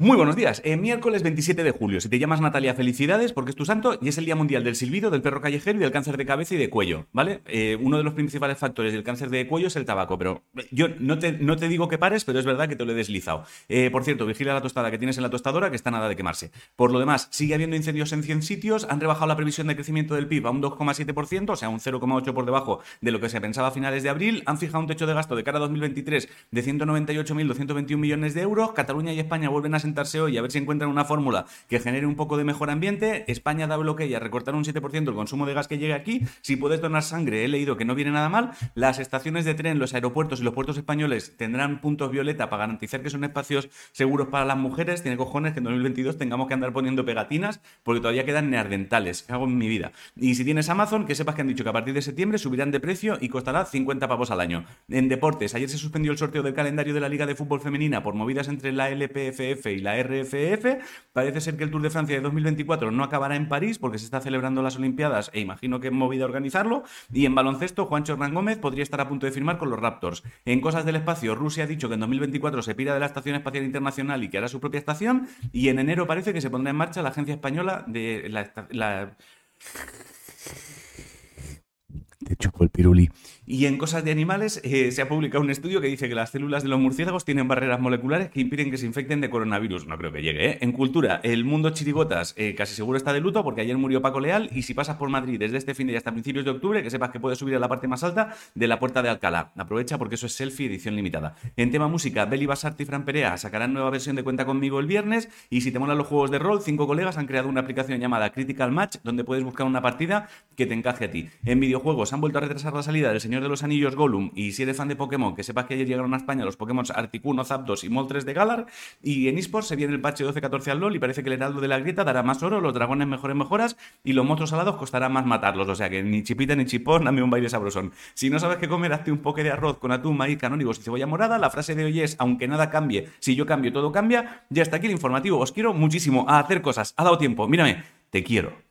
Muy buenos días. Eh, miércoles 27 de julio. Si te llamas Natalia, felicidades porque es tu santo y es el Día Mundial del Silbido, del Perro Callejero y del Cáncer de Cabeza y de Cuello, ¿vale? Eh, uno de los principales factores del cáncer de cuello es el tabaco, pero yo no te, no te digo que pares, pero es verdad que te lo he deslizado. Eh, por cierto, vigila la tostada que tienes en la tostadora que está nada de quemarse. Por lo demás, sigue habiendo incendios en 100 sitios, han rebajado la previsión de crecimiento del PIB a un 2,7%, o sea, un 0,8% por debajo de lo que se pensaba a finales de abril, han fijado un techo de gasto de cara a 2023 de 198.221 millones de euros, Cataluña y España vuelven a sentarse hoy a ver si encuentran una fórmula que genere un poco de mejor ambiente. España da bloqueo a recortar un 7% el consumo de gas que llegue aquí. Si puedes donar sangre, he leído que no viene nada mal. Las estaciones de tren, los aeropuertos y los puertos españoles tendrán puntos violeta para garantizar que son espacios seguros para las mujeres. Tiene cojones que en 2022 tengamos que andar poniendo pegatinas porque todavía quedan neardentales. ¿Qué hago en mi vida? Y si tienes Amazon, que sepas que han dicho que a partir de septiembre subirán de precio y costará 50 pavos al año. En deportes, ayer se suspendió el sorteo del calendario de la Liga de Fútbol Femenina por movidas entre la LPFF y la RFF. Parece ser que el Tour de Francia de 2024 no acabará en París porque se está celebrando las Olimpiadas e imagino que movida a organizarlo. Y en baloncesto, Juancho Hernán Gómez podría estar a punto de firmar con los Raptors. En cosas del espacio, Rusia ha dicho que en 2024 se pira de la Estación Espacial Internacional y que hará su propia estación. Y en enero parece que se pondrá en marcha la Agencia Española de la... Te chupo el piruli. Y en cosas de animales eh, se ha publicado un estudio que dice que las células de los murciélagos tienen barreras moleculares que impiden que se infecten de coronavirus. No creo que llegue, ¿eh? En cultura, el mundo chirigotas eh, casi seguro está de luto porque ayer murió Paco Leal y si pasas por Madrid desde este fin de hasta principios de octubre, que sepas que puedes subir a la parte más alta de la Puerta de Alcalá. Aprovecha porque eso es selfie edición limitada. En tema música, Beli Basart y Fran Perea sacarán nueva versión de Cuenta conmigo el viernes y si te molan los juegos de rol, cinco colegas han creado una aplicación llamada Critical Match donde puedes buscar una partida que te encaje a ti. En videojuegos han vuelto a retrasar la salida del Señor de los Anillos Gollum y si eres fan de Pokémon, que sepas que ayer llegaron a España los Pokémon Articuno, Zapdos y Moltres de Galar. Y en eSports se viene el patch 12-14 al LoL y parece que el Heraldo de la Grieta dará más oro, los dragones mejores mejoras y los monstruos alados costará más matarlos. O sea que ni chipita ni chipón, dame un baile sabrosón. Si no sabes qué comer, hazte un poke de arroz con atún, maíz, canónigos y cebolla morada. La frase de hoy es, aunque nada cambie, si yo cambio, todo cambia. Ya está aquí el informativo. Os quiero muchísimo a hacer cosas. Ha dado tiempo. Mírame, te quiero.